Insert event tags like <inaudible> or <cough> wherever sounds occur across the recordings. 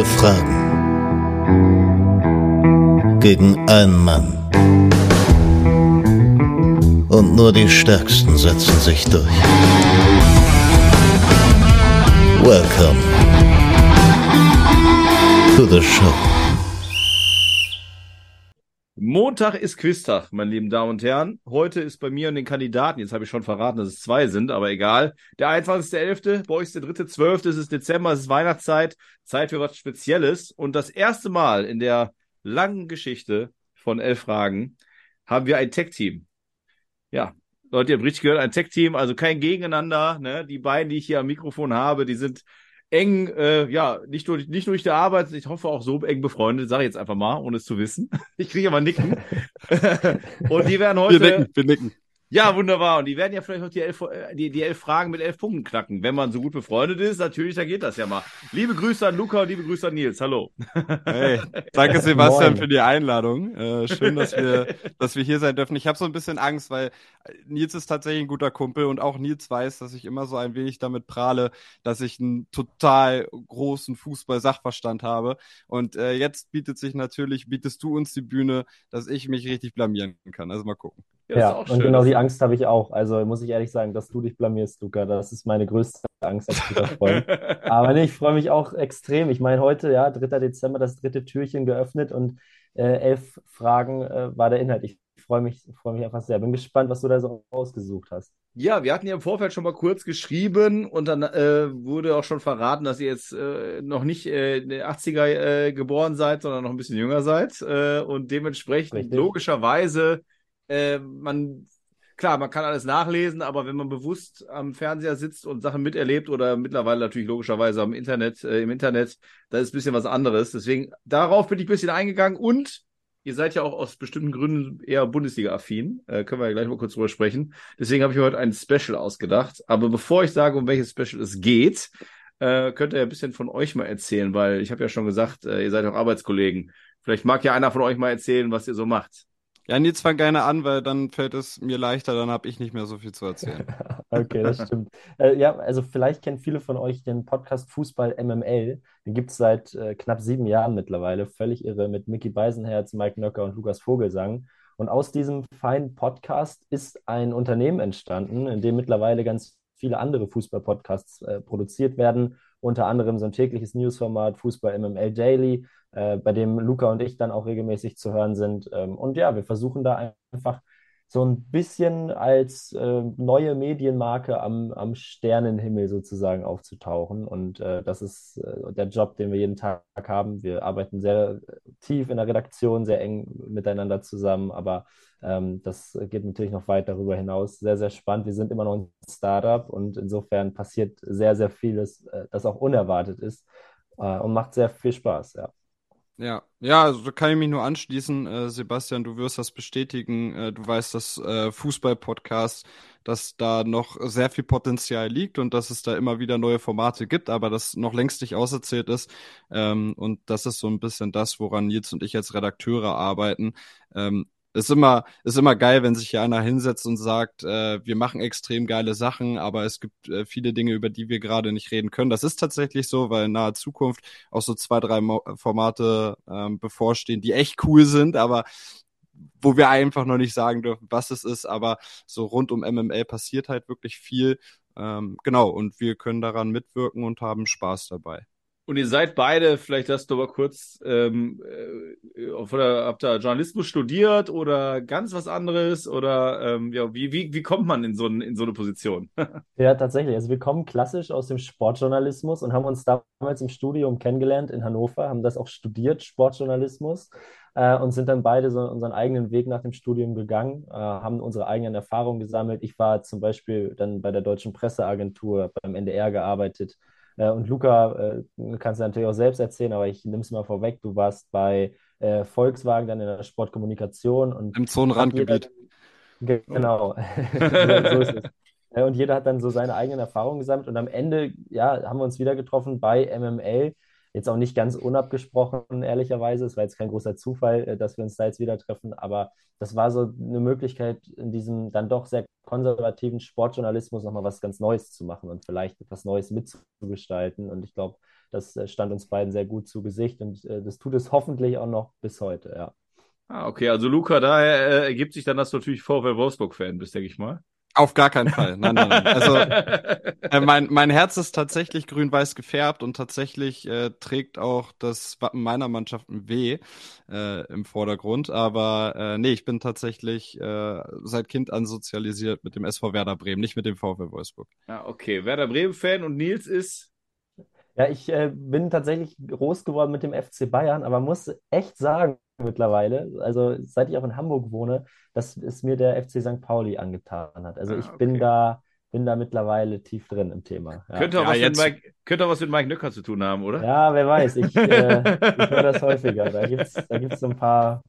Elf Fragen gegen einen Mann. Und nur die Stärksten setzen sich durch. Welcome to the show. Montag ist Quiztag, meine lieben Damen und Herren. Heute ist bei mir und den Kandidaten, jetzt habe ich schon verraten, dass es zwei sind, aber egal. Der 21.11., bei euch ist der 3.12., es ist Dezember, es ist Weihnachtszeit, Zeit für was Spezielles. Und das erste Mal in der langen Geschichte von elf Fragen haben wir ein Tech-Team. Ja, Leute, ihr habt richtig gehört, ein Tech-Team, also kein Gegeneinander. Ne? Die beiden, die ich hier am Mikrofon habe, die sind eng, äh, ja, nicht nur, nicht nur durch die Arbeit, ich hoffe auch so eng befreundet, sage ich jetzt einfach mal, ohne es zu wissen. <laughs> Ich kriege aber Nicken. <laughs> und die werden heute. Wir nicken, wir nicken. Ja, wunderbar. Und die werden ja vielleicht auch die elf, äh, die, die elf Fragen mit elf Punkten knacken. Wenn man so gut befreundet ist, natürlich, da geht das ja mal. Liebe Grüße an Luca und liebe Grüße an Nils. Hallo. Hey, danke <laughs> Sebastian für die Einladung. Äh, schön, dass wir, <laughs> dass wir hier sein dürfen. Ich habe so ein bisschen Angst, weil Nils ist tatsächlich ein guter Kumpel und auch Nils weiß, dass ich immer so ein wenig damit prahle, dass ich einen total großen Fußball-Sachverstand habe. Und äh, jetzt bietet sich natürlich, bietest du uns die Bühne, dass ich mich richtig blamieren kann. Also mal gucken. Ja, ja und schön, genau die Angst habe ich auch. Also muss ich ehrlich sagen, dass du dich blamierst, Luca. Das ist meine größte Angst als guter Freund. <laughs> Aber nee, ich freue mich auch extrem. Ich meine, heute, ja, 3. Dezember, das dritte Türchen geöffnet und äh, elf Fragen äh, war der Inhalt. Ich freue mich, freue mich einfach sehr. Bin gespannt, was du da so ausgesucht hast. Ja, wir hatten ja im Vorfeld schon mal kurz geschrieben und dann äh, wurde auch schon verraten, dass ihr jetzt äh, noch nicht äh, in den 80er äh, geboren seid, sondern noch ein bisschen jünger seid. Äh, und dementsprechend Richtig. logischerweise äh, man, klar, man kann alles nachlesen, aber wenn man bewusst am Fernseher sitzt und Sachen miterlebt oder mittlerweile natürlich logischerweise am Internet, äh, im Internet, da ist ein bisschen was anderes. Deswegen, darauf bin ich ein bisschen eingegangen und Ihr seid ja auch aus bestimmten Gründen eher Bundesliga-affin. Äh, können wir ja gleich mal kurz drüber sprechen. Deswegen habe ich heute ein Special ausgedacht. Aber bevor ich sage, um welches Special es geht, äh, könnt ihr ein bisschen von euch mal erzählen, weil ich habe ja schon gesagt, äh, ihr seid auch Arbeitskollegen. Vielleicht mag ja einer von euch mal erzählen, was ihr so macht. Ja, Nils fang gerne an, weil dann fällt es mir leichter, dann habe ich nicht mehr so viel zu erzählen. <laughs> okay, das stimmt. Äh, ja, also vielleicht kennen viele von euch den Podcast Fußball MML. Den gibt es seit äh, knapp sieben Jahren mittlerweile. Völlig irre mit Mickey Beisenherz, Mike Nöcker und Lukas Vogelsang. Und aus diesem feinen Podcast ist ein Unternehmen entstanden, in dem mittlerweile ganz viele andere Fußball-Podcasts äh, produziert werden. Unter anderem so ein tägliches Newsformat Fußball MML Daily äh, bei dem Luca und ich dann auch regelmäßig zu hören sind. Ähm, und ja, wir versuchen da einfach so ein bisschen als äh, neue Medienmarke am, am Sternenhimmel sozusagen aufzutauchen. Und äh, das ist äh, der Job, den wir jeden Tag haben. Wir arbeiten sehr tief in der Redaktion, sehr eng miteinander zusammen, aber ähm, das geht natürlich noch weit darüber hinaus. Sehr, sehr spannend. Wir sind immer noch ein Startup und insofern passiert sehr, sehr vieles, äh, das auch unerwartet ist äh, und macht sehr viel Spaß, ja. Ja, ja, also kann ich mich nur anschließen. Äh, Sebastian, du wirst das bestätigen. Äh, du weißt, dass äh, Fußball-Podcast, dass da noch sehr viel Potenzial liegt und dass es da immer wieder neue Formate gibt, aber das noch längst nicht auserzählt ist. Ähm, und das ist so ein bisschen das, woran Nils und ich als Redakteure arbeiten. Ähm, ist immer, ist immer geil, wenn sich hier einer hinsetzt und sagt, äh, wir machen extrem geile Sachen, aber es gibt äh, viele Dinge, über die wir gerade nicht reden können. Das ist tatsächlich so, weil in naher Zukunft auch so zwei, drei Mo Formate ähm, bevorstehen, die echt cool sind, aber wo wir einfach noch nicht sagen dürfen, was es ist, aber so rund um MML passiert halt wirklich viel. Ähm, genau, und wir können daran mitwirken und haben Spaß dabei. Und ihr seid beide, vielleicht hast du aber kurz, ähm, äh, oder habt ihr Journalismus studiert oder ganz was anderes? Oder ähm, ja, wie, wie, wie kommt man in so, in so eine Position? <laughs> ja, tatsächlich. Also wir kommen klassisch aus dem Sportjournalismus und haben uns damals im Studium kennengelernt in Hannover, haben das auch studiert, Sportjournalismus, äh, und sind dann beide so unseren eigenen Weg nach dem Studium gegangen, äh, haben unsere eigenen Erfahrungen gesammelt. Ich war zum Beispiel dann bei der Deutschen Presseagentur beim NDR gearbeitet und Luca, äh, kannst du natürlich auch selbst erzählen, aber ich nehme es mal vorweg. Du warst bei äh, Volkswagen dann in der Sportkommunikation und im Zonenrandgebiet. Genau, <laughs> so ist es. Und jeder hat dann so seine eigenen Erfahrungen gesammelt und am Ende, ja, haben wir uns wieder getroffen bei MML Jetzt auch nicht ganz unabgesprochen, ehrlicherweise. Es war jetzt kein großer Zufall, äh, dass wir uns da jetzt wieder treffen, aber das war so eine Möglichkeit, in diesem dann doch sehr konservativen Sportjournalismus nochmal was ganz Neues zu machen und vielleicht etwas Neues mitzugestalten. Und ich glaube, Das äh, stand uns beiden sehr gut zu Gesicht und äh, das tut es hoffentlich auch noch bis heute, ja. Ah, okay, also Luca, daher ergibt sich dann, dass du natürlich VfL Wolfsburg-Fan bist, denke ich mal. Auf gar keinen Fall. Nein, nein, nein. Also <laughs> äh, mein, mein Herz ist tatsächlich grün-weiß gefärbt und tatsächlich äh, trägt auch das Wappen meiner Mannschaft ein W äh, im Vordergrund. Aber äh, nee, ich bin tatsächlich äh, seit Kind an sozialisiert mit dem SV Werder Bremen, nicht mit dem VfL Wolfsburg. Ja, okay. Werder Bremen-Fan und Nils ist. Ja, ich äh, bin tatsächlich groß geworden mit dem FC Bayern, aber muss echt sagen, mittlerweile, also seit ich auch in Hamburg wohne, dass es mir der FC St. Pauli angetan hat. Also Ah, ich bin okay. da, bin da mittlerweile tief drin im Thema. Ja, Könnte auch, Ja, was mit jetzt- Mike, könnte auch was mit Mike Nöcker zu tun haben, oder? ja wer weiß, ich, <laughs> äh, ich höre das häufiger. Da gibt es da gibt's so ein paar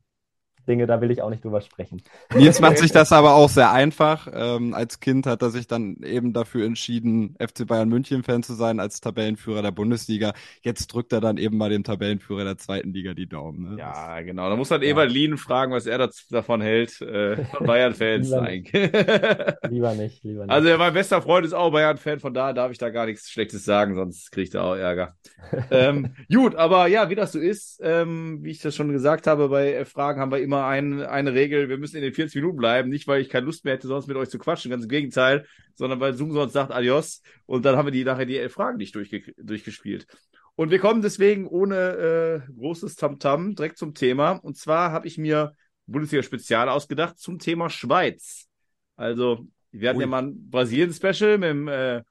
Dinge, da will ich auch nicht drüber sprechen. Nils macht sich <laughs> das aber auch sehr einfach. Ähm, als Kind hat er sich dann eben dafür entschieden, FC Bayern München Fan zu sein als Tabellenführer der Bundesliga. Jetzt drückt er dann eben mal dem Tabellenführer der zweiten Liga die Daumen. Ne? Ja, genau. Da muss dann Ja. Ewald Lien fragen, was er das, davon hält, äh, von Bayern-Fans Lieber eigentlich. <laughs> Lieber nicht, lieber nicht. Also mein bester Freund ist auch Bayern-Fan, von daher darf ich da gar nichts Schlechtes sagen, sonst kriegt er auch Ärger. <laughs> ähm, gut, aber ja, wie das so ist, ähm, wie ich das schon gesagt habe, bei Fragen haben wir immer ein, eine Regel, wir müssen in den 40 Minuten bleiben, nicht weil ich keine Lust mehr hätte, sonst mit euch zu quatschen, ganz im Gegenteil, sondern weil Zoom sonst sagt Adios und dann haben wir die nachher die elf Fragen nicht durchge durchgespielt. Und wir kommen deswegen ohne äh, großes Tamtam direkt zum Thema. Und zwar habe ich mir Bundesliga-Spezial ausgedacht zum Thema Schweiz. Also, wir hatten Ui. ja mal ein Brasilien-Special mit dem, äh,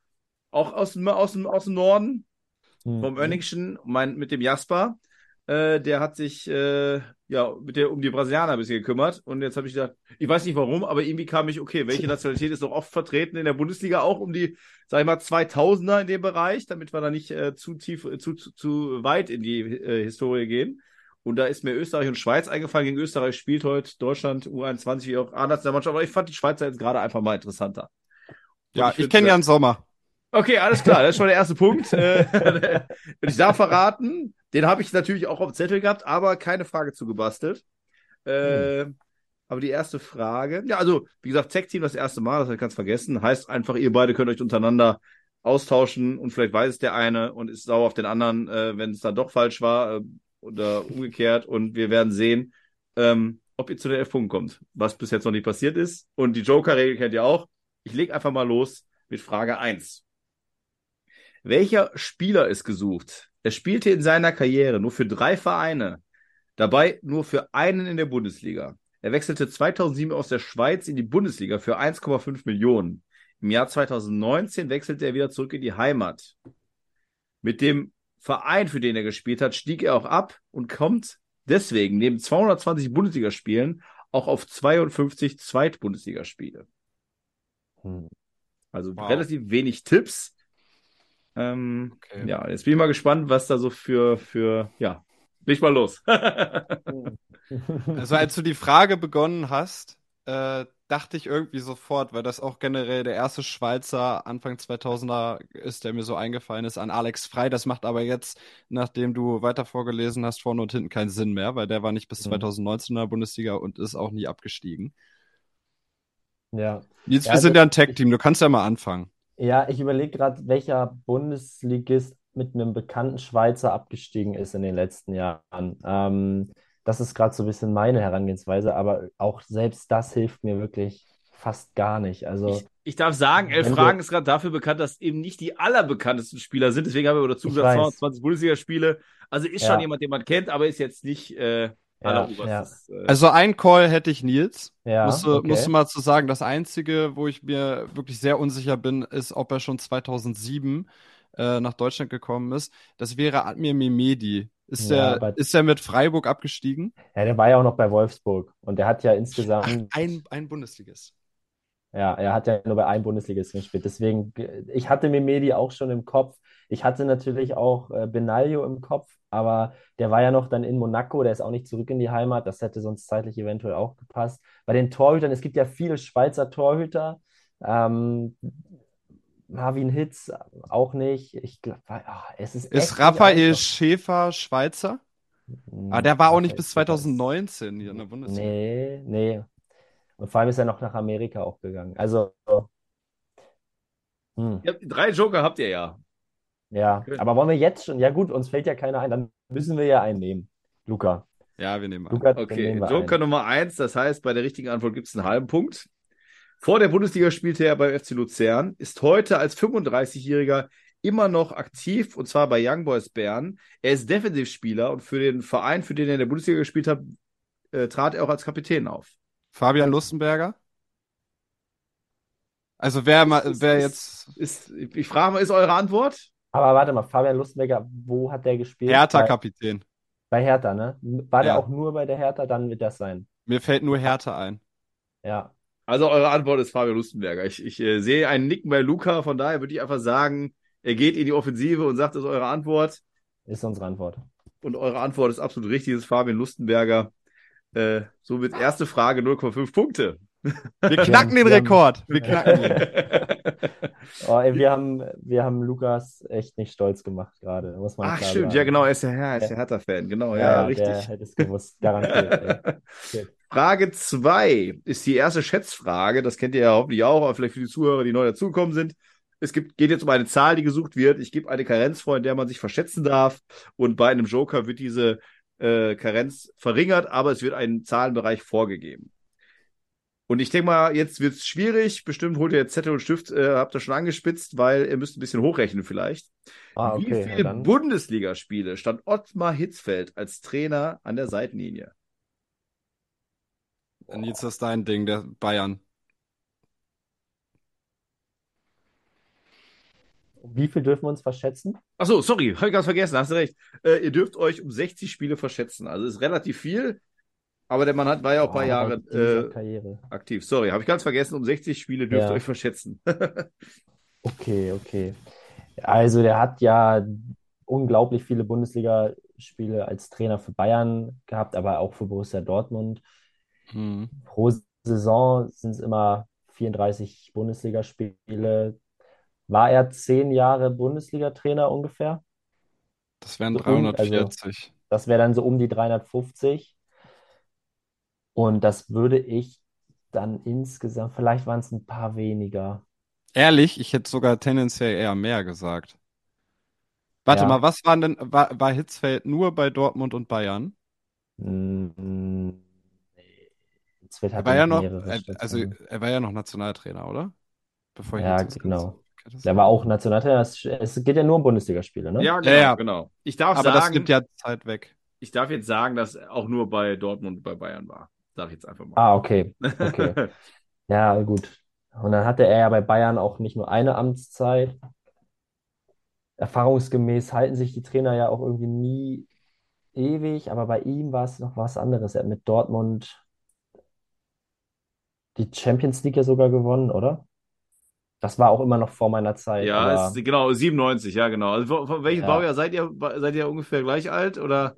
auch aus dem, aus aus dem Norden, Hm. vom Önningschen, mein, mit dem Jasper. Äh, der hat sich äh, ja mit der um die Brasilianer ein bisschen gekümmert. Und jetzt habe ich gedacht, ich weiß nicht warum, aber irgendwie kam ich, okay, welche <laughs> Nationalität ist noch oft vertreten in der Bundesliga, auch um die, sag ich mal, 2000er in dem Bereich, damit wir da nicht äh, zu tief, äh, zu, zu, zu weit in die äh, Historie gehen. Und da ist mir Österreich und Schweiz eingefallen. Gegen Österreich spielt heute Deutschland U21 wie auch A-Nationalmannschaft, aber ich fand die Schweizer jetzt gerade einfach mal interessanter. Und Ja, ich ich kenne Jan Sommer. Okay, alles klar, das ist schon der erste Punkt. Äh, <laughs> Und ich darf verraten, den habe ich natürlich auch auf dem Zettel gehabt, aber keine Frage zugebastelt. Äh, Aber die erste Frage, ja, also, wie gesagt, Tech-Team das erste Mal, das kannst du vergessen. Heißt einfach, ihr beide könnt euch untereinander austauschen und vielleicht weiß es der eine und ist sauer auf den anderen, äh, wenn es dann doch falsch war äh, oder umgekehrt. Und wir werden sehen, ähm, ob ihr zu den elf Punkten kommt, was bis jetzt noch nicht passiert ist. Und die Joker-Regel kennt ihr auch. Ich leg einfach mal los mit Frage 1. Welcher Spieler ist gesucht? Er spielte in seiner Karriere nur für drei Vereine, dabei nur für einen in der Bundesliga. Er wechselte 2007 aus der Schweiz in die Bundesliga für 1,5 Millionen. Im Jahr 2019 wechselte er wieder zurück in die Heimat. Mit dem Verein, für den er gespielt hat, stieg er auch ab und kommt deswegen neben 220 Bundesligaspielen auch auf 52 Zweitbundesligaspiele. Hm. Also Wow. relativ wenig Tipps. Ähm, Okay. Ja, jetzt bin ich mal gespannt, was da so für, für, ja, leg mal los. <laughs> Also als du die Frage begonnen hast, äh, dachte ich irgendwie sofort, weil das auch generell der erste Schweizer Anfang 2000er ist, der mir so eingefallen ist, an Alex Frei. Das macht aber jetzt, nachdem du weiter vorgelesen hast, vorne und hinten keinen Sinn mehr, weil der war nicht bis Mhm. 2019 in der Bundesliga und ist auch nie abgestiegen. Ja. Nils, Ja, wir sind also ja ein Tag-Team, du kannst ja mal anfangen. Ja, ich überlege gerade, welcher Bundesligist mit einem bekannten Schweizer abgestiegen ist in den letzten Jahren. Ähm, das ist gerade so ein bisschen meine Herangehensweise, aber auch selbst das hilft mir wirklich fast gar nicht. Also, Ich, ich darf sagen, elf Wenn Fragen ist gerade dafür bekannt, dass eben nicht die allerbekanntesten Spieler sind. Deswegen haben wir dazu gesagt, weiß. 220 Bundesligaspiele. Also ist Ja. schon jemand, den man kennt, aber ist jetzt nicht äh, ja, alleroberstes. Äh, Also ein Call hätte ich Nils. ja, Musst du, okay. musst du mal zu sagen, das Einzige, wo ich mir wirklich sehr unsicher bin, ist, ob er schon 2007 äh, nach Deutschland gekommen ist. Das wäre Admir Mehmedi. Ist Ja, der, aber- ist der mit Freiburg abgestiegen? Ja, der war ja auch noch bei Wolfsburg und der hat ja Ach, insgesamt, ein, ein Bundesligist. ja, er hat ja nur bei einem Bundesligisten gespielt. Deswegen, ich hatte Memedi auch schon im Kopf. Ich hatte natürlich auch äh, Benaglio im Kopf, aber der war ja noch dann in Monaco, der ist auch nicht zurück in die Heimat. Das hätte sonst zeitlich eventuell auch gepasst. Bei den Torhütern, es gibt ja viele Schweizer Torhüter. Ähm, Marvin Hitz auch nicht. Ich glaube, es ist Ist Raphael. Schäfer Schweizer? Hm, Aber der war auch nicht bis Schäfer ist- 2019 hier in der Bundesliga. Nee, nee. Und vor allem ist er noch nach Amerika auch gegangen. Also, hm. ihr habt- drei Joker habt ihr ja. Ja, Good. aber wollen wir jetzt schon? Ja, gut, uns fällt ja keiner ein, dann müssen wir ja einen nehmen. Luca. Ja, wir nehmen einen. Luca, Okay, nehmen Joker einen. Nummer eins, das heißt, bei der richtigen Antwort gibt es einen halben Punkt. Vor der Bundesliga spielte er beim FC Luzern, ist heute als 35-Jähriger immer noch aktiv und zwar bei Young Boys Bern. Er ist Defensivspieler und für den Verein, für den er in der Bundesliga gespielt hat, äh, trat er auch als Kapitän auf. Fabian Lustenberger? Also wer mal, Ist- wer ist- jetzt Ist, ich frage mal, ist eure Antwort? Aber warte mal, Fabian Lustenberger, wo hat der gespielt? Hertha Bei, Kapitän. bei Hertha, ne? War der Ja. auch nur bei der Hertha? Dann wird das sein. Mir fällt nur Hertha ein. Ja. Also eure Antwort ist Fabian Lustenberger. Ich, ich äh, sehe einen Nicken bei Luca, von daher würde ich einfach sagen, er geht in die Offensive und sagt, das ist eure Antwort. Ist unsere Antwort. Und eure Antwort ist absolut richtig, das ist Fabian Lustenberger. Äh, somit erste Frage 0,5 Punkte. Wir knacken den wir haben- Rekord. Wir knacken ihn. <laughs> Oh, ey, wir haben, wir haben Lukas echt nicht stolz gemacht gerade, muss man Ach, stimmt, sagen. ja, genau, er ist ja, er ist ja Hertha-Fan, genau, ja, Ja, ja, richtig. der hätte es gewusst, garantiert. Okay. <laughs> Frage 2 ist die erste Schätzfrage. Das kennt ihr ja hoffentlich auch, aber vielleicht für die Zuhörer, die neu dazugekommen sind. Es gibt, geht jetzt um eine Zahl, die gesucht wird. Ich gebe eine Karenz vor, in der man sich verschätzen darf. Und bei einem Joker wird diese äh, Karenz verringert, aber es wird ein Zahlenbereich vorgegeben. Und ich denke mal, jetzt wird es schwierig. Bestimmt holt ihr jetzt Zettel und Stift, äh, habt ihr schon angespitzt, weil ihr müsst ein bisschen hochrechnen vielleicht. Ah, Wie okay, viele ja, dann. Bundesligaspiele stand Ottmar Hitzfeld als Trainer an der Seitenlinie? Nils, das ist dein Ding, der Bayern. Wie viel dürfen wir uns verschätzen? Ach so, sorry, habe ich ganz vergessen, hast du recht. Äh, ihr dürft euch um 60 Spiele verschätzen. Also ist relativ viel, aber der Mann hat, war ja auch ein paar Boah, Jahre äh, aktiv. Sorry, habe ich ganz vergessen, um 60 Spiele dürft ihr Ja. euch verschätzen. <laughs> Okay, okay. Also der hat ja unglaublich viele Bundesligaspiele als Trainer für Bayern gehabt, aber auch für Borussia Dortmund. Hm. Pro Saison sind es immer 34 Bundesligaspiele. War er zehn Jahre Bundesliga-Trainer ungefähr? Das wären So um- also- 340. Das wäre dann so um die 350. Und das würde ich dann insgesamt, vielleicht waren es ein paar weniger. Ehrlich, ich hätte sogar tendenziell eher mehr gesagt. Warte Ja. mal, was waren denn, war, war Hitzfeld nur bei Dortmund und Bayern? Mm, nee. Hitzfeld Er hatte war ja noch er, also er war ja noch Nationaltrainer, oder? Bevor Ja, das genau. Das- Der war auch Nationaltrainer. Es, geht ja nur um Bundesligaspiele, ne? Ja, Ja, ja. genau. Ich darf Aber das sagen, nimmt ja Zeit weg. ich darf jetzt sagen, dass er auch nur bei Dortmund und bei Bayern war. Sag ich jetzt einfach mal. Ah, okay. Okay. <laughs> Ja, gut. Und dann hatte er ja bei Bayern auch nicht nur eine Amtszeit. Erfahrungsgemäß halten sich die Trainer ja auch irgendwie nie ewig, aber bei ihm war es noch was anderes. Er hat mit Dortmund die Champions League ja sogar gewonnen, oder? Das war auch immer noch vor meiner Zeit, Ja, aber ist, genau, 97, ja, genau. Also von, von welchem Ja. Baujahr seid ihr? Seid ihr ungefähr gleich alt oder?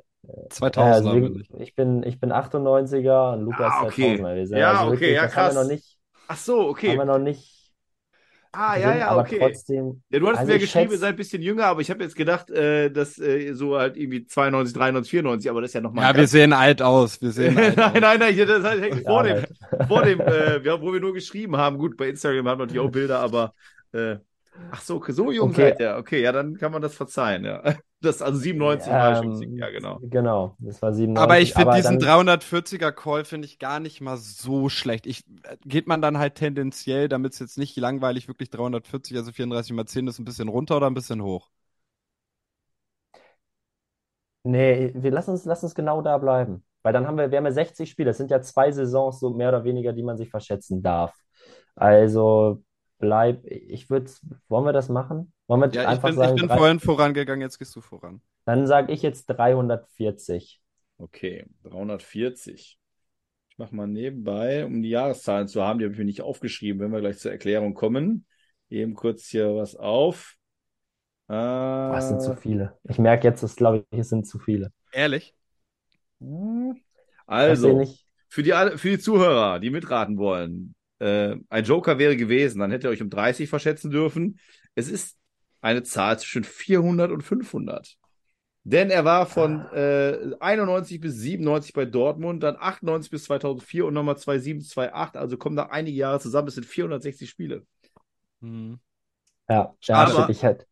2000 Ja, also haben wir ich bin, ich bin 98er und Lukas Ah, okay. 2000er. Wir sind Ja, also okay, wirklich, ja, das haben wir krass. noch nicht, Ach so, haben okay. wir noch nicht Ah, ja, drin, ja, aber okay. trotzdem, Ja, du hattest also mir geschrieben, ihr schätze, seid ein bisschen jünger, aber ich habe jetzt gedacht, äh, dass äh, so halt irgendwie 92, 93, 94, aber das ist ja nochmal Ja, wir sehen alt aus. Wir sehen <laughs> alt nein, aus. nein, nein, das heißt vor dem, <laughs> vor dem, äh, wo wir nur geschrieben haben. Gut, bei Instagram haben wir natürlich auch Bilder, aber äh, ach so, so jung Okay. seid ihr. Okay, ja, dann kann man das verzeihen, ja. Das also 97 war schon Ähm, ziemlich, ja, genau. Genau, das war 97. Aber ich finde aber diesen dann, 340er Call finde ich gar nicht mal so schlecht. Ich, geht man dann halt tendenziell, damit es jetzt nicht langweilig wirklich 340, also 34 mal 10 ist ein bisschen runter oder ein bisschen hoch? nee, wir lassen uns, lass uns genau da bleiben. Weil dann haben wir, wir haben ja 60 Spiele. Das sind ja zwei Saisons, so mehr oder weniger, die man sich verschätzen darf. Also bleib, ich würde, wollen wir das machen? Wollen wir Ja, ich einfach bin, ich sagen, bin drei, vorhin vorangegangen, jetzt gehst du voran. dann sage ich jetzt 340. Okay, 340. Ich mache mal nebenbei, um die Jahreszahlen zu haben, die habe ich mir nicht aufgeschrieben, wenn wir gleich zur Erklärung kommen. Eben kurz hier was auf. Äh, es sind zu viele. Ich merke jetzt, dass, glaube ich, es sind zu viele. Ehrlich? Ich also. Für die, alle- für die Zuhörer, die mitraten wollen, äh, ein Joker wäre gewesen, dann hättet ihr euch um 30 verschätzen dürfen. Es ist eine Zahl zwischen 400 und 500. Denn er war von äh, 91 bis 97 bei Dortmund, dann 98 bis 2004 und nochmal 2007, 2008. Also kommen da einige Jahre zusammen. Es sind 460 Spiele. Hm. Ja, ja, Aber- stimmt. Ich hätte,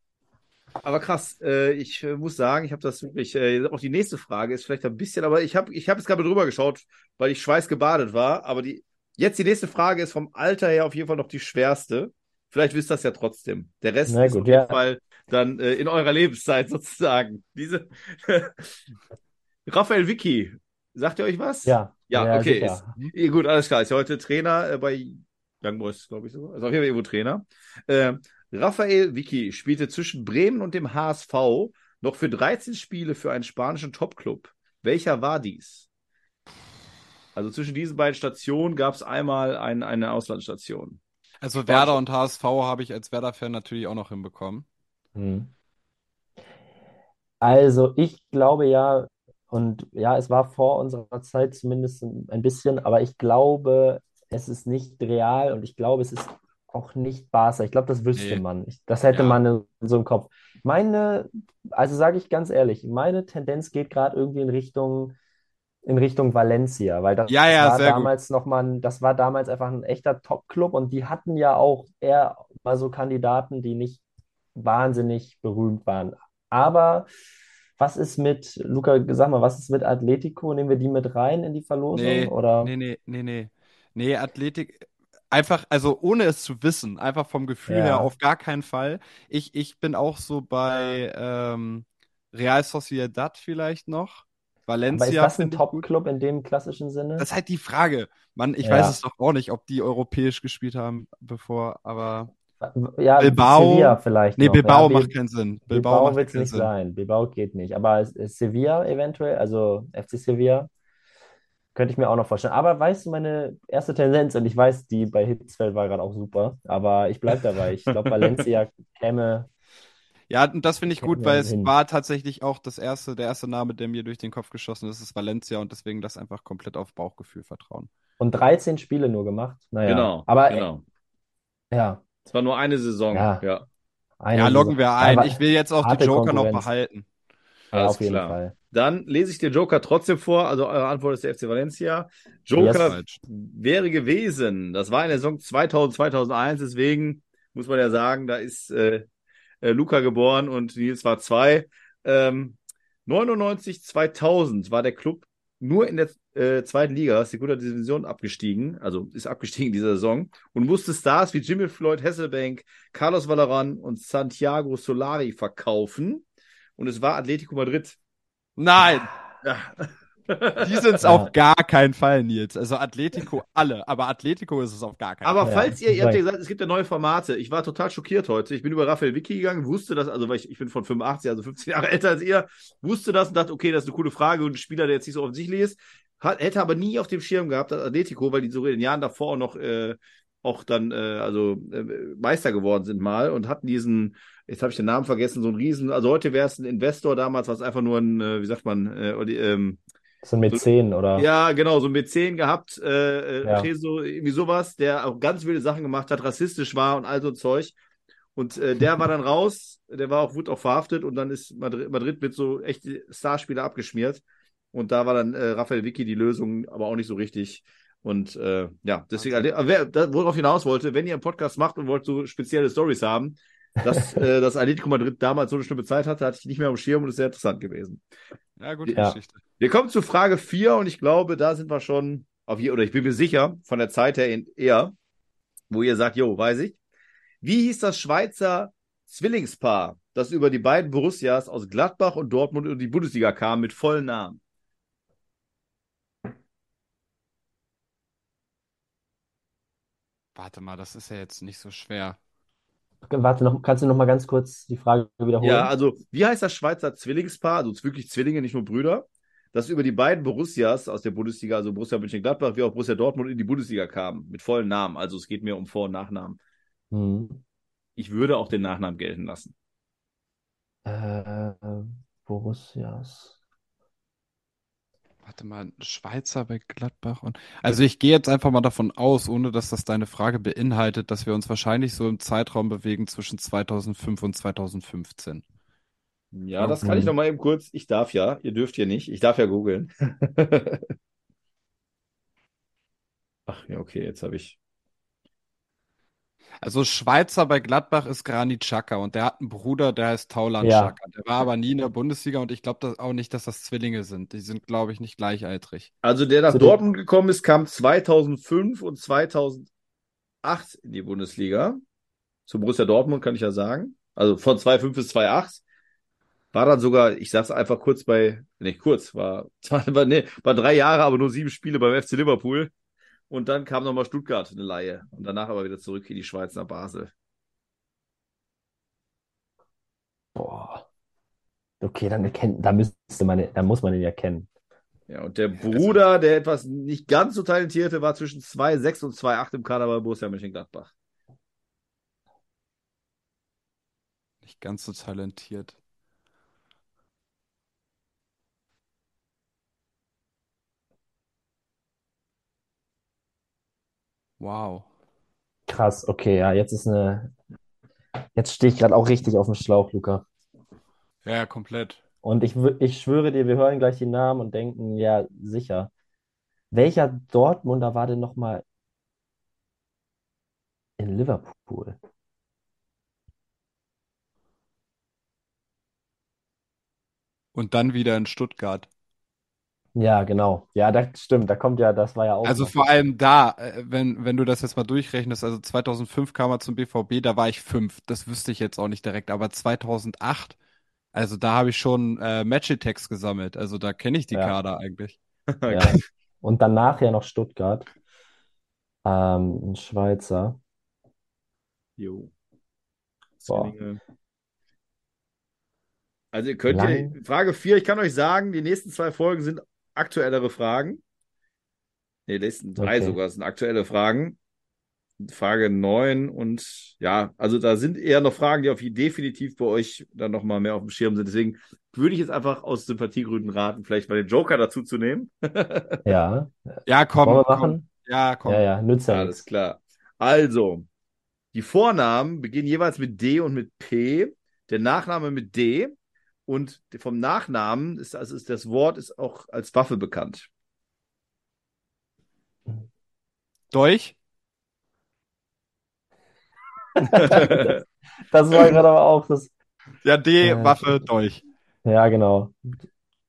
Aber krass, äh, ich äh, muss sagen, ich habe das wirklich, äh, auch die nächste Frage ist vielleicht ein bisschen, aber ich habe ich hab jetzt gerade drüber geschaut, weil ich schweißgebadet war, aber die, jetzt die nächste Frage ist vom Alter her auf jeden Fall noch die schwerste. Vielleicht wisst ihr das ja trotzdem. Der Rest Na ist gut, auf jeden ja. Fall dann äh, in eurer Lebenszeit sozusagen. Diese <laughs> Raphael Vicky, sagt ihr euch was? Ja, Ja, okay. Ist, eh, gut, alles klar. Ist ja heute Trainer äh, bei Young Boys, glaube ich so. Also auf jeden Fall irgendwo Trainer. Äh, Raphael Vicky spielte zwischen Bremen und dem HSV noch für 13 Spiele für einen spanischen Topclub. Welcher war dies? Also zwischen diesen beiden Stationen gab es einmal ein, eine Auslandsstation. Also Werder und HSV habe ich als Werder-Fan natürlich auch noch hinbekommen. Hm. Also ich glaube ja, und ja, es war vor unserer Zeit zumindest ein bisschen, aber ich glaube, es ist nicht real und ich glaube, es ist auch nicht Barca. Ich glaube, das wüsste Nee. man. Ich, das hätte Ja. man in so im Kopf. Meine, also sage ich ganz ehrlich, meine Tendenz geht gerade irgendwie in Richtung, in Richtung Valencia, weil das Ja, ja, war sehr gut. damals noch mal, ein- das war damals einfach ein echter Top-Club und die hatten ja auch eher mal so Kandidaten, die nicht wahnsinnig berühmt waren. Aber was ist mit, Luca, sag mal, was ist mit Atletico? Nehmen wir die mit rein in die Verlosung? Nee, Oder? nee, nee, nee, nee. Nee, Athletik, einfach, also ohne es zu wissen, einfach vom Gefühl Ja. her auf gar keinen Fall. Ich, ich bin auch so bei ähm, Real Sociedad vielleicht noch. Aber ist Valencia das ein. Top-Club in dem klassischen Sinne? Das ist halt die Frage. Mann, ich Ja. weiß es doch auch nicht, ob die europäisch gespielt haben bevor, aber Ja, Bilbao? Sevilla vielleicht nee, noch. Bilbao Ja, macht keinen Sinn. Bilbao Bilbao wird es nicht Sinn. sein. Bilbao geht nicht. Aber Sevilla eventuell, also FC Sevilla, könnte ich mir auch noch vorstellen. Aber weißt du, meine erste Tendenz, und ich weiß, die bei Hitzfeld war gerade auch super, aber ich bleibe dabei. Ich glaube, <laughs> Valencia käme. Ja, und das finde ich gut, weil es hin. war tatsächlich auch das erste, der erste Name, der mir durch den Kopf geschossen ist, ist Valencia und deswegen das einfach komplett auf Bauchgefühl vertrauen. Und 13 Spiele nur gemacht. Naja. Genau. Aber äh, genau. ja, Es war nur eine Saison. Ja. ja. eine Ja, loggen Saison. wir ein. Aber- Ich will jetzt auch die Joker noch behalten. Ja, Alles auf jeden klar. Fall. Dann lese ich dir Joker trotzdem vor. Also eure Antwort ist der FC Valencia. Yes. Joker Falsch. wäre gewesen. Das war in der Saison 2000, 2001. Deswegen muss man ja sagen, da ist äh, äh, Luca geboren und Nils war zwei. Ähm, 99, 2000 war der Club nur in der äh, zweiten Liga, Segunda Division abgestiegen, also ist abgestiegen in dieser Saison und musste Stars wie Jimmy Floyd Hasselbank, Carlos Valaran und Santiago Solari verkaufen. Und es war Atletico Madrid. Nein, Ja. Die sind es Ja. auf gar keinen Fall, Nils. Also Atletico alle, aber Atletico ist es auf gar keinen Aber Fall. Ja, falls ihr, ihr habt ja gesagt, es gibt ja neue Formate. Ich war total schockiert heute. Ich bin über Raphael Vicky gegangen, wusste das, also weil ich, ich bin von 85, also 15 Jahre <laughs> älter als ihr, wusste das und dachte, okay, das ist eine coole Frage und ein Spieler, der jetzt nicht so offensichtlich ist, hat, hätte aber nie auf dem Schirm gehabt, dass Atletico, weil die so in den Jahren davor auch noch äh, auch dann äh, also äh, Meister geworden sind mal und hatten diesen, jetzt habe ich den Namen vergessen, so einen riesen, also heute wäre es ein Investor, damals war es einfach nur ein, äh, wie sagt man, äh, ähm, So ein Mäzen, oder? ja, genau, so ein Mäzen gehabt, äh, äh, Ja. Treso, irgendwie sowas, der auch ganz wilde Sachen gemacht hat, rassistisch war und all so ein Zeug. Und äh, der war dann <laughs> raus, der war auch, wurde auch verhaftet und dann ist Madrid, Madrid mit so echt Starspieler abgeschmiert. Und da war dann äh, Raphael Vicky die Lösung, aber auch nicht so richtig. Und äh, ja, deswegen, aber wer, da, worauf ich hinaus wollte, wenn ihr einen Podcast macht und wollt so spezielle Stories haben, dass äh, das Atletico Madrid damals so eine schlimme Zeit hatte, hatte ich nicht mehr auf dem Schirm und ist sehr interessant gewesen. Ja, gute Ja. Geschichte. Wir kommen zu Frage 4 und ich glaube, da sind wir schon auf je, oder ich bin mir sicher, von der Zeit her in, eher, wo ihr sagt, jo, weiß ich. Wie hieß das Schweizer Zwillingspaar, das über die beiden Borussias aus Gladbach und Dortmund in die Bundesliga kam mit vollen Namen? Warte mal, das ist ja jetzt nicht so schwer. Warte noch, kannst du noch mal ganz kurz die Frage wiederholen? Ja, also, wie heißt das Schweizer Zwillingspaar, also wirklich Zwillinge, nicht nur Brüder, das über die beiden Borussias aus der Bundesliga, also Borussia Mönchengladbach wie auch Borussia Dortmund in die Bundesliga kamen, mit vollen Namen. Also es geht mir um Vor- und Nachnamen. Hm. Ich würde auch den Nachnamen gelten lassen. Äh, Borussias. Warte mal, Schweizer bei Gladbach und. Also ich gehe jetzt einfach mal davon aus, ohne dass das deine Frage beinhaltet, dass wir uns wahrscheinlich so im Zeitraum bewegen zwischen 2005 und 2015. Ja, das kann ich noch mal eben kurz. Ich darf ja, ihr dürft hier nicht. Ich darf ja googeln. <laughs> Ach ja, okay, jetzt habe ich. Also Schweizer bei Gladbach ist Granit Xhaka und der hat einen Bruder, der heißt Taulan Ja. Xhaka. Der war aber nie in der Bundesliga und ich glaube auch nicht, dass das Zwillinge sind. Die sind, glaube ich, nicht gleichaltrig. Also der nach Zu dem- Dortmund gekommen ist, kam 2005 und 2008 in die Bundesliga. Zu Borussia Dortmund kann ich ja sagen. Also von 2005 bis 2008. War dann sogar, ich sag's einfach kurz bei, nicht kurz, war, <laughs> war, nee, war drei Jahre, aber nur sieben Spiele beim FC Liverpool. Und dann kam nochmal Stuttgart, eine Laie. Und danach aber wieder zurück in die Schweiz nach Basel. Boah. Okay, dann kennt, da müsste man, da muss man ihn ja kennen. Ja, und der Bruder, der etwas nicht ganz so talentierte, war zwischen 2,6 und 2,8 im Kader bei Borussia Mönchengladbach. Nicht ganz so talentiert. Wow. Krass, okay, ja, jetzt ist eine. Jetzt stehe ich gerade auch richtig auf dem Schlauch, Luca. Ja, komplett. Und ich, ich schwöre dir, wir hören gleich die Namen und denken, ja, sicher. Welcher Dortmunder war denn nochmal in Liverpool? Und dann wieder in Stuttgart. Ja, genau. Ja, das stimmt. Da kommt ja, das war ja auch Also vor allem da, äh, wenn, wenn du das jetzt mal durchrechnest, also 2005 kam er zum BVB, da war ich fünf. Das wüsste ich jetzt auch nicht direkt, aber 2008, also da habe ich schon äh, Match-Text gesammelt. Also da kenne ich die Ja. Kader eigentlich. <laughs> Ja. Und danach ja noch Stuttgart. Ähm, ein Schweizer. Jo. Boah. Also ihr könnt Lang- ihr, Frage 4, ich kann euch sagen, die nächsten zwei Folgen sind aktuellere Fragen. Ne, die nächsten drei Okay. sogar sind aktuelle Fragen. Frage 9 und ja, also da sind eher noch Fragen, die auf definitiv bei euch dann nochmal mehr auf dem Schirm sind. Deswegen würde ich jetzt einfach aus Sympathiegründen raten, vielleicht mal den Joker dazu zu nehmen. <laughs> Ja. Ja, komm, Wollen wir komm. machen? Ja, komm. Ja, ja, nützt ja Alles klar. Also, die Vornamen beginnen jeweils mit D und mit P, der Nachname mit D und vom Nachnamen ist, also ist das Wort ist auch als Waffe bekannt. Dolch? <laughs> Das war gerade aber auch das. Ja, D, Ja. Waffe, Dolch. Ja, genau.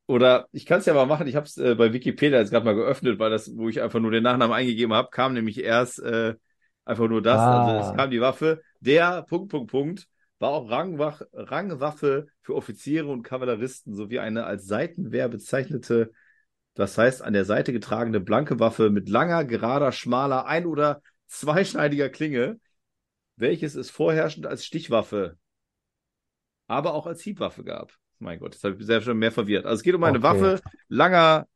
Oder ich kann es ja mal machen, ich habe es äh, bei Wikipedia jetzt gerade mal geöffnet, weil das, wo ich einfach nur den Nachnamen eingegeben habe, kam nämlich erst äh, einfach nur das. Also es Ah. kam die Waffe. Der Punkt, Punkt, Punkt war auch Rangwach, Rangwaffe für Offiziere und Kavalleristen sowie eine als Seitenwehr bezeichnete, das heißt an der Seite getragene blanke Waffe mit langer, gerader, schmaler, ein- oder zweischneidiger Klinge, welches es vorherrschend als Stichwaffe, aber auch als Hiebwaffe gab. Mein Gott, das habe ich selbst schon mehr verwirrt. Also es geht um eine Okay. Waffe, langer,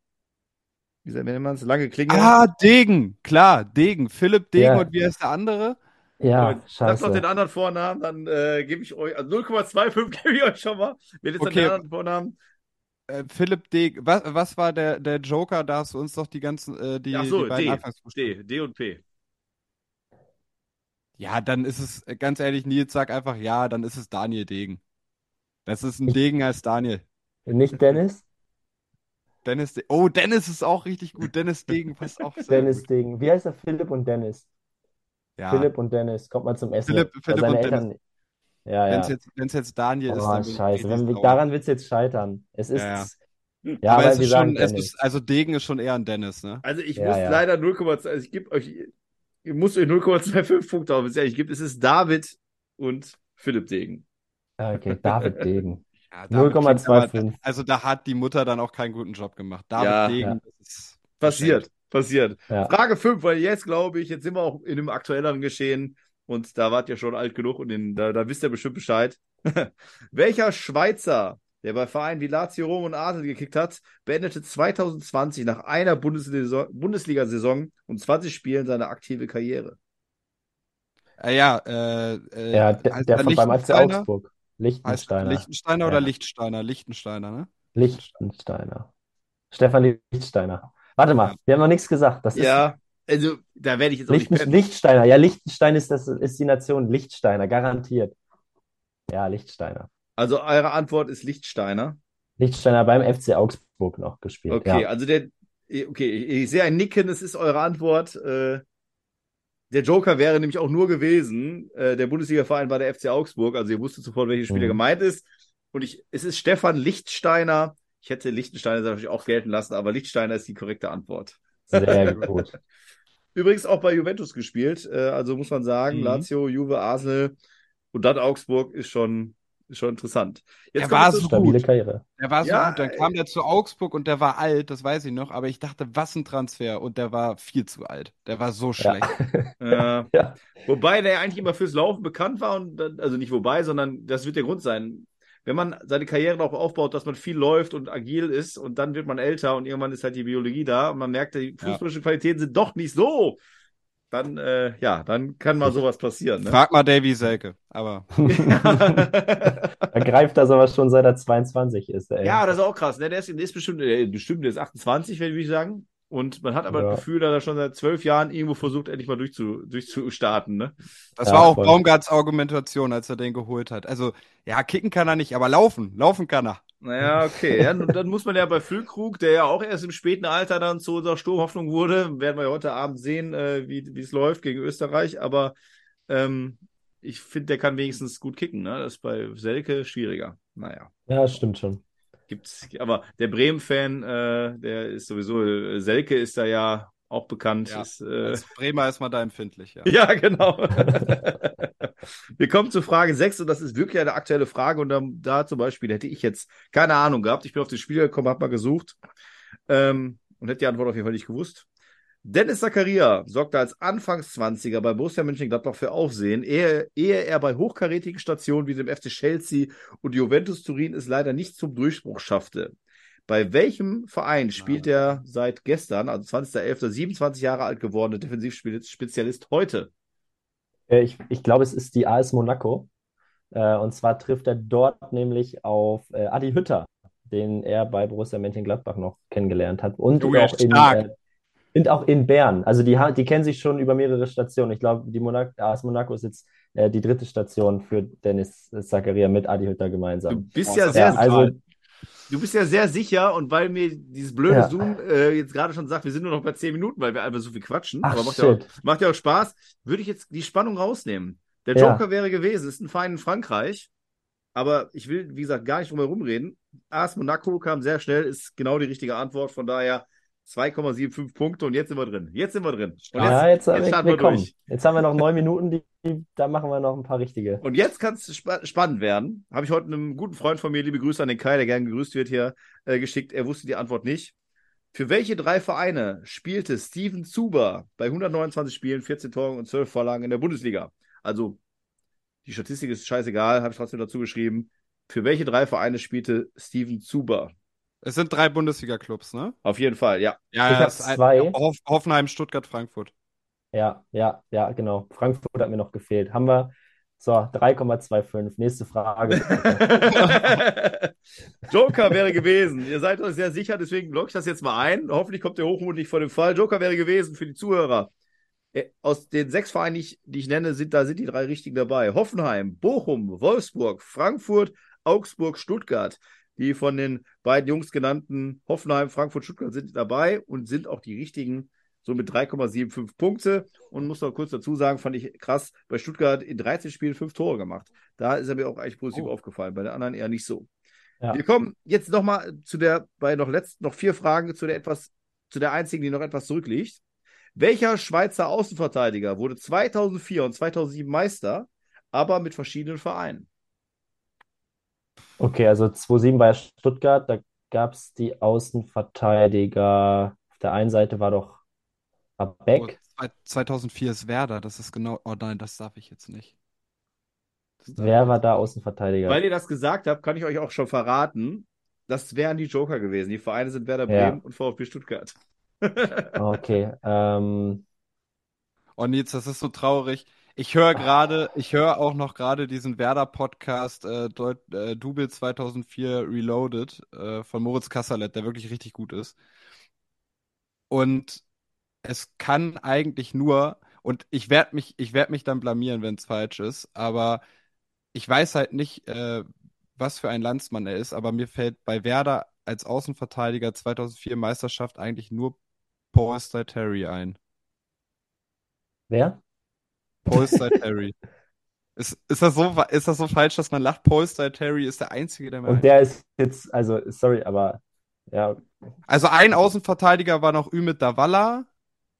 wie nennt man es, lange Klinge. Ah, Degen, klar, Degen. Philipp Degen Ja. und wie heißt der andere? Ja, Sagt doch den scheiße. anderen Vornamen, dann äh, gebe ich euch, also 0,25 <laughs> gebe ich euch schon mal. Wer jetzt Okay. den anderen Vornamen? Äh, Philipp Degen. Was, was war der, der Joker? Da hast du uns doch die ganzen, äh, die, Ach so, die beiden D. D, D und P. Ja, dann ist es, äh, ganz ehrlich, Nils, sag einfach ja, dann ist es Daniel Degen. Das ist ein Degen als Daniel. Nicht Dennis? Dennis De Oh, Dennis ist auch richtig gut. Dennis Degen passt auch sehr Dennis gut. Degen. Wie heißt er? Philipp und Dennis. Ja, Philipp und Dennis. Kommt mal zum Essen. Philipp- Philipp seine und Eltern. Ja, wenn es ja. jetzt, wenn's jetzt Daniel ist, Oh, dann bin ich scheiße. Wenn, wir- daran wird es jetzt scheitern. Es ist. Ja, ja. Ja, Aber es ist schon, es Dennis. ist, also Degen ist schon eher ein Dennis, ne? Also ich Ja, muss ja. leider 0,2, also ich gebe euch, ich muss euch 0,25 Punkte auf, es gibt. Es ist David und Philipp Degen. Ja, Okay, David <laughs> Degen. Ja, David klingt 0,25. aber- Also da hat die Mutter dann auch keinen guten Job gemacht. David Ja. Degen, Ja. das ist Passiert, passiert. Ja. Frage 5, weil jetzt glaube ich, jetzt sind wir auch in einem aktuelleren Geschehen und da wart ihr schon alt genug und in, da, da wisst ihr bestimmt Bescheid. <laughs> Welcher Schweizer, der bei Vereinen wie Lazio Rom und Arsenal gekickt hat, beendete 2020 nach einer Bundesliga- Bundesliga-Saison und 20 Spielen seine aktive Karriere? Äh, ja, äh, äh, Ja, der, heißt der er von beim FC Lichtensteiner? Augsburg. Er Lichtensteiner. Lichtensteiner oder Ja. Lichtsteiner? Lichtensteiner, ne? Lichtensteiner. Stefan Lichtsteiner. Warte mal, wir haben noch nichts gesagt. Das ist Ja, also da werde ich jetzt auch nicht Lichten, pennen. Lichtsteiner. Ja, Liechtenstein ist, das, ist die Nation. Lichtsteiner, garantiert. Ja, Lichtsteiner. Also eure Antwort ist Lichtsteiner. Lichtsteiner beim FC Augsburg noch gespielt. Okay, Ja. also der, okay, ich, sehe ein Nicken, es ist eure Antwort. Äh, der Joker wäre nämlich auch nur gewesen, äh, der Bundesliga-Verein war der FC Augsburg, also ihr wusstet sofort, welcher Spieler mhm. gemeint ist. Und ich, es ist Stefan Lichtsteiner. Ich hätte Lichtsteiner natürlich auch gelten lassen, aber Lichtsteiner ist die korrekte Antwort. Sehr gut. <laughs> Übrigens auch bei Juventus gespielt. Äh, also muss man sagen, mhm. Lazio, Juve, Arsenal und dann Augsburg ist schon ist schon interessant. Jetzt er war so gut. Karriere. Er war so ja, gut. Dann kam der zu Augsburg und der war alt, das weiß ich noch. Aber ich dachte, was ein Transfer. Und der war viel zu alt. Der war so schlecht. <laughs> Ja. ja. Wobei der eigentlich immer fürs Laufen bekannt war. und Also nicht wobei, sondern das wird der Grund sein. Wenn man seine Karriere auch aufbaut, dass man viel läuft und agil ist und dann wird man älter und irgendwann ist halt die Biologie da und man merkt, die fußballischen Qualitäten sind doch nicht so dann, äh, ja, dann kann mal sowas passieren. Ne? Frag mal Davy Selke, aber. <laughs> er greift das aber schon seit er 22 ist. Ey. Ja, das ist auch krass. Ne? Der, ist, der ist bestimmt, der ist bestimmt, der ist 28, würde ich sagen. Und man hat aber ja. das Gefühl, dass er schon seit zwölf Jahren irgendwo versucht, endlich mal durchzu, durchzustarten. Ne? Das ja, war auch voll. Baumgarts Argumentation, als er den geholt hat. Also, ja, kicken kann er nicht, aber laufen, laufen kann er. Naja, okay. Ja, dann muss man ja bei Füllkrug, der ja auch erst im späten Alter dann zu unserer Sturmhoffnung wurde, werden wir ja heute Abend sehen, äh, wie es läuft gegen Österreich. Aber ähm, ich finde, der kann wenigstens gut kicken. Ne? Das ist bei Selke schwieriger. Naja. Ja, stimmt schon. Gibt's, aber der Bremen-Fan, äh, der ist sowieso, Selke ist da ja auch bekannt. Ja, ist, äh, als Bremer ist man da empfindlich, ja. <laughs> Ja, genau. <laughs> Wir kommen zu Frage 6 und das ist wirklich eine aktuelle Frage und da, da zum Beispiel hätte ich jetzt keine Ahnung gehabt. Ich bin auf das Spiel gekommen, habe mal gesucht ähm, und hätte die Antwort auf jeden Fall nicht gewusst. Dennis Zakaria sorgte als Anfangszwanziger bei Borussia Mönchengladbach für Aufsehen, ehe, ehe er bei hochkarätigen Stationen wie dem FC Chelsea und Juventus Turin es leider nicht zum Durchbruch schaffte. Bei welchem Verein spielt er seit gestern, also 20.11., 27 Jahre alt gewordene Defensivspezialist heute? Äh, ich, ich glaube, es ist die AS Monaco. Äh, und zwar trifft er dort nämlich auf äh, Adi Hütter, den er bei Borussia Mönchengladbach noch kennengelernt hat. Und du auch in, und auch in Bern. Also die, die kennen sich schon über mehrere Stationen. Ich glaube, die Monaco, AS Monaco ist jetzt äh, die dritte Station für Dennis Zakaria mit Adi Hütter gemeinsam. Du bist ja sehr, ja, also, Du bist ja sehr sicher und weil mir dieses blöde ja. Zoom äh, jetzt gerade schon sagt, wir sind nur noch bei 10 Minuten, weil wir einfach so viel quatschen, Ach, aber macht ja, auch, macht ja, auch, Spaß, würde ich jetzt die Spannung rausnehmen. Der Joker ja. wäre gewesen, ist ein Verein in Frankreich, aber ich will, wie gesagt, gar nicht drum herum reden. AS Monaco kam sehr schnell, ist genau die richtige Antwort, von daher 2,75 Punkte und jetzt sind wir drin. Jetzt sind wir drin. Und jetzt, ja, jetzt, jetzt starten wir durch. Jetzt haben wir noch neun Minuten, die, da machen wir noch ein paar richtige. Und jetzt kann es spa spannend werden. Habe ich heute einem guten Freund von mir, liebe Grüße an den Kai, der gern gegrüßt wird hier, äh, geschickt. Er wusste die Antwort nicht. Für welche drei Vereine spielte Steven Zuber bei 129 Spielen, 14 Toren und 12 Vorlagen in der Bundesliga? Also, die Statistik ist scheißegal, habe ich trotzdem dazu geschrieben. Für welche drei Vereine spielte Steven Zuber? Es sind drei Bundesliga-Clubs, ne? Auf jeden Fall, ja. Ja, ich habe zwei. Ein, Hoff, Hoffenheim, Stuttgart, Frankfurt. Ja, ja, ja, genau. Frankfurt hat mir noch gefehlt. Haben wir. So, 3,25. Nächste Frage. <laughs> Joker wäre gewesen. Ihr seid euch sehr sicher, deswegen logge ich das jetzt mal ein. Hoffentlich kommt der Hochmut nicht vor dem Fall. Joker wäre gewesen für die Zuhörer. Äh, aus den sechs Vereinen, die ich, die ich nenne, sind da sind die drei richtigen dabei. Hoffenheim, Bochum, Wolfsburg, Frankfurt, Augsburg, Stuttgart. Die von den beiden Jungs genannten Hoffenheim, Frankfurt, Stuttgart sind dabei und sind auch die richtigen, so mit 3,75 Punkte. Und muss noch kurz dazu sagen, fand ich krass, bei Stuttgart in 13 Spielen fünf Tore gemacht. Da ist er mir auch eigentlich positiv oh. aufgefallen, bei den anderen eher nicht so. Ja. Wir kommen jetzt nochmal zu der, bei noch letzten, noch vier Fragen zu der etwas, zu der einzigen, die noch etwas zurückliegt. Welcher Schweizer Außenverteidiger wurde 2004 und 2007 Meister, aber mit verschiedenen Vereinen? Okay, also 2-7 bei Stuttgart, da gab es die Außenverteidiger. Auf der einen Seite war doch Beck. Oh, 2004 ist Werder, das ist genau. Oh nein, das darf ich jetzt nicht. Wer war da Außenverteidiger? Weil ihr das gesagt habt, kann ich euch auch schon verraten, das wären die Joker gewesen. Die Vereine sind Werder Bremen ja. und VfB Stuttgart. okay. Ähm... Oh Nils, das ist so traurig. Ich höre gerade, ich höre auch noch gerade diesen Werder-Podcast äh, äh, Double 2004 Reloaded äh, von Moritz Kasserlet, der wirklich richtig gut ist. Und es kann eigentlich nur, und ich werde mich, ich werde mich dann blamieren, wenn es falsch ist, aber ich weiß halt nicht, äh, was für ein Landsmann er ist, aber mir fällt bei Werder als Außenverteidiger 2004 Meisterschaft eigentlich nur Paul Terry ein. Wer? Polestar <laughs> Terry. Ist, ist, das so, ist das so falsch, dass man lacht? Polestar Terry ist der Einzige, der mir Und der ist jetzt, also, sorry, aber ja, Also ein Außenverteidiger war noch Ümit Davala,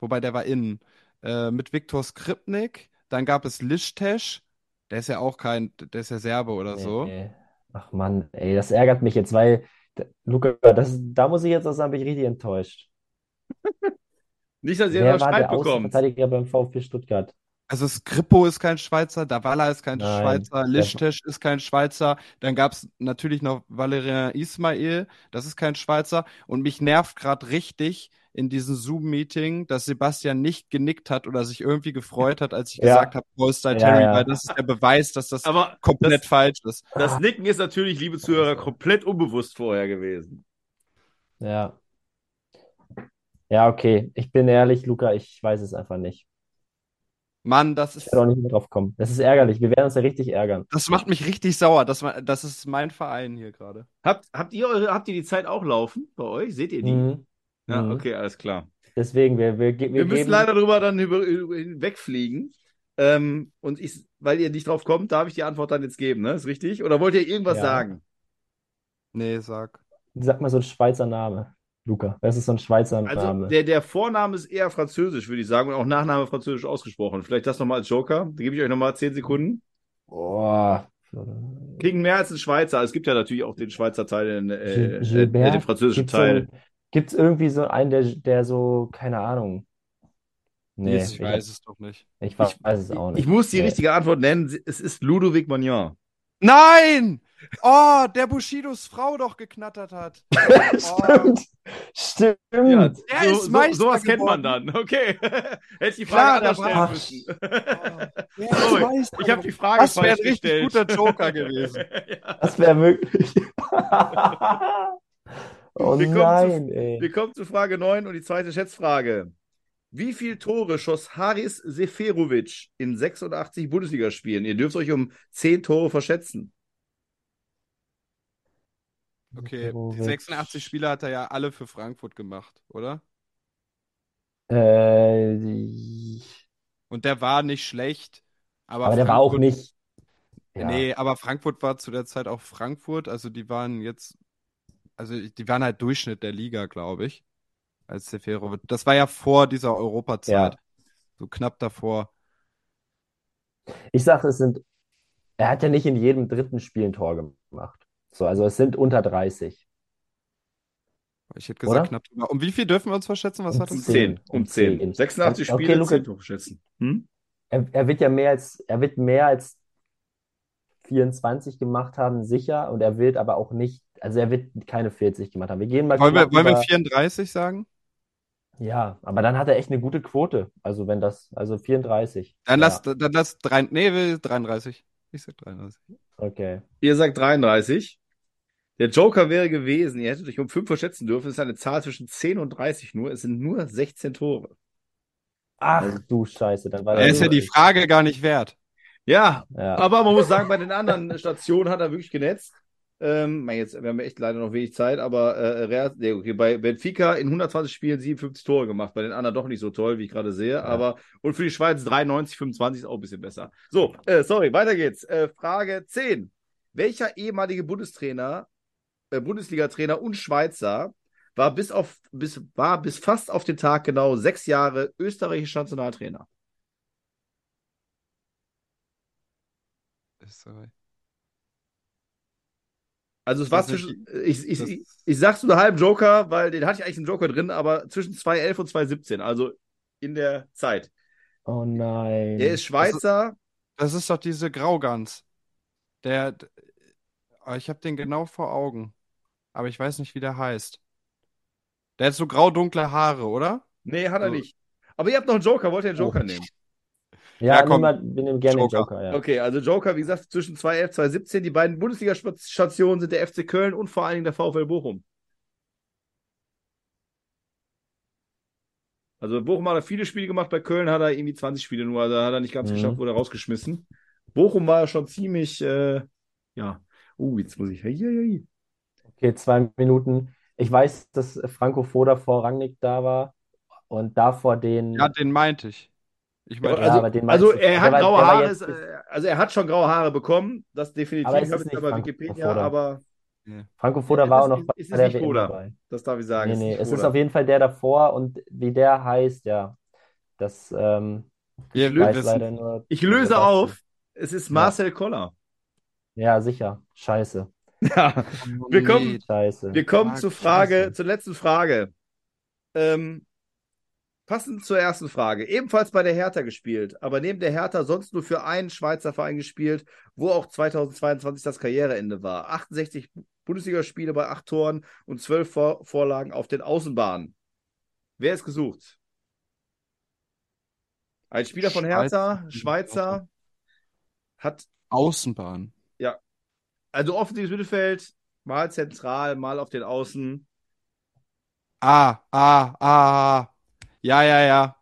wobei der war innen, äh, mit Viktor Skripnik. Dann gab es Lischtesch, der ist ja auch kein, der ist ja Serbe oder so. nee. Ach Mann, ey, das ärgert mich jetzt, weil, Luca, das, da muss ich jetzt auch sagen, bin ich richtig enttäuscht. <laughs> Nicht, dass ihr Wer noch war Streit der bekommt. Außenverteidiger beim VfB Stuttgart? Also Skrippo ist kein Schweizer, Davala ist kein Nein, Schweizer, Lischtesch ist kein Schweizer. Dann gab es natürlich noch Valerian Ismail, das ist kein Schweizer. Und mich nervt gerade richtig in diesem Zoom-Meeting, dass Sebastian nicht genickt hat oder sich irgendwie gefreut hat, als ich Ja. gesagt habe, Polestar Ja, Terry, ja. weil das ist der Beweis, dass das Aber komplett das, falsch ist. das Nicken ist natürlich, liebe Zuhörer, komplett unbewusst vorher gewesen. Ja. Ja, okay. Ich bin ehrlich, Luca, ich weiß es einfach nicht. Mann, das Ich ist, werde auch nicht mehr drauf kommen. Das ist ärgerlich. Wir werden uns ja richtig ärgern. das macht mich richtig sauer. Das, das ist mein Verein hier gerade. Habt, habt ihr eure, habt ihr die Zeit auch laufen bei euch? Seht ihr die? Mhm. Ja, Mhm. okay, alles klar. Deswegen, wir, wir, Wir wir müssen geben. leider drüber dann über, über, hinwegfliegen. Ähm, und ich, weil ihr nicht drauf kommt, darf ich die Antwort dann jetzt geben, ne? Ist richtig? Oder wollt ihr irgendwas Ja. sagen? Nee, sag. Sag mal so ein Schweizer Name, Luca. Das ist so ein Schweizer Also Name. der, der Vorname ist eher französisch, würde ich sagen, und auch Nachname französisch ausgesprochen. Vielleicht das nochmal als Joker. Da gebe ich euch nochmal 10 Sekunden. Boah. Kriegen mehr als ein Schweizer. Es gibt ja natürlich auch den Schweizer Teil, den, äh, äh, Gilbert? äh, den französischen Gibt's so Teil. ein, gibt's irgendwie so einen, der, der so, keine Ahnung. Nee, ich ich, weiß es doch nicht. ich weiß es auch nicht. Ich muss die Nee. richtige Antwort nennen. Es ist Ludovic Magnan. Nein! Oh, der Bushidos Frau doch geknattert hat. <laughs> Stimmt. Stimmt. Ja, Der so, ist so, Meister sowas kennt man geworden. dann. Okay. <laughs> Hätte ich die Klar, Frage der anders stellen war- müssen. Der Oh, <laughs> Meister Ich habe die Frage Das wäre falsch ein richtig gestellt. guter Joker gewesen. ja. Das wäre möglich. oh Wir kommen zu- nein, ey. Wir kommen zu Frage 9 und die zweite Schätzfrage. Wie viele Tore schoss Haris Seferovic in 86 Bundesligaspielen? Ihr dürft euch um 10 Tore verschätzen. Okay, die Seferovic. 86 Spiele hat er ja alle für Frankfurt gemacht, oder? Äh, die- Und der war nicht schlecht. Aber, aber der war auch Frankfurt- nicht. Ja. Nee, aber Frankfurt war zu der Zeit auch Frankfurt. Also die waren jetzt, also die waren halt Durchschnitt der Liga, glaube ich, als Seferovic. Das war ja vor dieser Europazeit. Ja. So knapp davor. Ich sage, es sind. Er hat ja nicht in jedem dritten Spiel ein Tor gemacht. So, also es sind unter 30. Ich hätte gesagt Oder? knapp drüber. Um wie viel dürfen wir uns verschätzen? Was Um hat Um uns? 10. Um Um 10. 10. 86 Okay, Spiele, Luca. 10 Tore verschätzen. Hm? Er, er wird ja mehr als, er wird mehr als 24 gemacht haben, sicher. Und er wird aber auch nicht, also er wird keine 40 gemacht haben. Wir gehen mal Wollen wir, knapp wollen wir über- 34 sagen? Ja, aber dann hat er echt eine gute Quote. Also wenn das, also 34. Dann Ja, lass, dann lass drei, nee, wir- 33. Ich sag 33. okay. Ihr sagt 33. Der Joker wäre gewesen, ihr hättet euch um 5 verschätzen dürfen. Es ist eine Zahl zwischen 10 und 30 nur. Es sind nur 16 Tore. Ach du Scheiße, dann war Er ist ja die Frage gar nicht wert. Ja, Ja. aber man muss sagen, bei den anderen <laughs> Stationen hat er wirklich genetzt. Ähm, jetzt, wir haben echt leider noch wenig Zeit, aber äh, Real, nee, okay, bei Benfica in 120 Spielen 57 Tore gemacht, bei den anderen doch nicht so toll, wie ich gerade sehe. Aber und für die Schweiz 93, 25 ist auch ein bisschen besser. So, äh, sorry, weiter geht's. Äh, Frage 10. Welcher ehemalige Bundestrainer, Bundesliga-Trainer und Schweizer war bis auf bis war bis fast auf den Tag genau sechs Jahre österreichischer Nationaltrainer? Österreich. Also es war Das ist zwischen, ich, ich, das- ich, ich sag's nur halb Joker, weil den hatte ich eigentlich einen Joker drin, aber zwischen 2011 und 2017, also in der Zeit. Oh nein. Er ist Schweizer, Das ist doch diese Graugans. Der, ich habe den genau vor Augen. Aber ich weiß nicht, wie der heißt. Der hat so grau-dunkle Haare, oder? nee, hat er So. nicht. Aber ihr habt noch einen Joker, wollt ihr einen Joker Oh. nehmen? Ja, Ja, komm. niemand, wir nehmen gerne den Joker. Joker, ja. Okay, also Joker, wie gesagt, zwischen 2011 und 2017, die beiden Bundesliga-Stationen sind der FC Köln und vor allen Dingen der VfL Bochum. Also Bochum hat er viele Spiele gemacht, bei Köln hat er irgendwie 20 Spiele nur, also hat er nicht ganz Mhm. geschafft, wurde rausgeschmissen. Bochum war schon ziemlich, äh, ja, uh, jetzt muss ich, hey, hey, hey. Okay, zwei Minuten. Ich weiß, dass Franco Foda vor Rangnick da war und davor den, Ja, den meinte ich. Ich meine, also, aber den also er hat graue Haare, jetzt- ist, also er hat schon graue Haare bekommen, das definitiv. Aber es ich habe ist jetzt nicht aber Franco Wikipedia, Foda. aber Franco Foda Es war ist auch noch nicht- bei es ist der nicht WM Foda. dabei. das darf ich sagen. Nee, ist nee, es ist auf jeden Fall der davor und wie der heißt, ja, das ähm, wir weiß wissen. leider nur Ich löse auf, es ist Marcel Koller. Ja, sicher. Scheiße. <laughs> Ja, Wir kommen- Scheiße. wir kommen Marc, zur Frage, scheiße. zur letzten Frage. Ähm, passend zur ersten Frage. Ebenfalls bei der Hertha gespielt, aber neben der Hertha sonst nur für einen Schweizer Verein gespielt, wo auch 2022 das Karriereende war. 68 Bundesligaspiele bei acht Toren und zwölf Vor Vorlagen auf den Außenbahnen. Wer ist gesucht? Ein Spieler von Hertha, Schweizer. Schweizer, hat Außenbahn. Also offensives Mittelfeld, mal zentral, mal auf den Außen. Ah, ah, ah. Ja, ja, ja.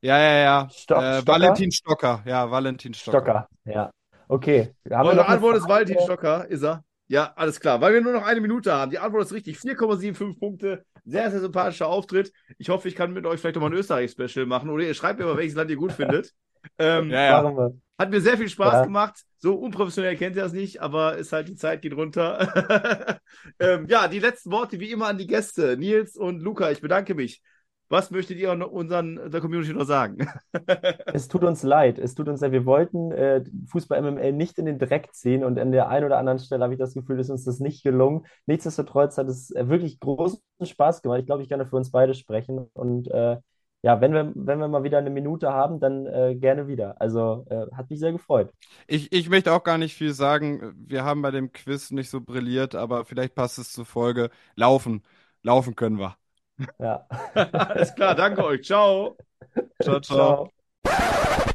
Ja, ja, ja. Stock- äh, Stocker? Valentin Stocker. Ja, Valentin Stocker. Stocker, ja. Okay. Haben Eure Antwort ist? Valentin Stocker, ist er? Ja, alles klar. Weil wir nur noch eine Minute haben. Die Antwort ist richtig. 4,75 Punkte. Sehr, sehr sympathischer Auftritt. Ich hoffe, ich kann mit euch vielleicht nochmal ein Österreich-Special machen. Oder ihr schreibt mir mal, welches Land ihr gut findet. Ähm, Ja, ja. Hat mir sehr viel Spaß Ja. gemacht. So unprofessionell kennt ihr das nicht, aber ist halt die Zeit geht runter. <laughs> ähm, ja, die letzten Worte wie immer an die Gäste. Nils und Luca, ich bedanke mich. Was möchtet ihr unseren der Community noch sagen? <laughs> Es tut uns leid. Es tut uns leid. Wir wollten äh, Fußball MML nicht in den Dreck ziehen und an der einen oder anderen Stelle habe ich das Gefühl, ist uns das nicht gelungen. Nichtsdestotrotz hat es wirklich großen Spaß gemacht. Ich glaube, ich kann für uns beide sprechen. Und äh, ja, wenn wir, wenn wir mal wieder eine Minute haben, dann äh, gerne wieder. Also äh, hat mich sehr gefreut. Ich, ich möchte auch gar nicht viel sagen. Wir haben bei dem Quiz nicht so brilliert, aber vielleicht passt es zur Folge. Laufen. Laufen können wir. Ja. <laughs> Alles klar, danke euch. Ciao. <laughs> Ciao, ciao. Ciao.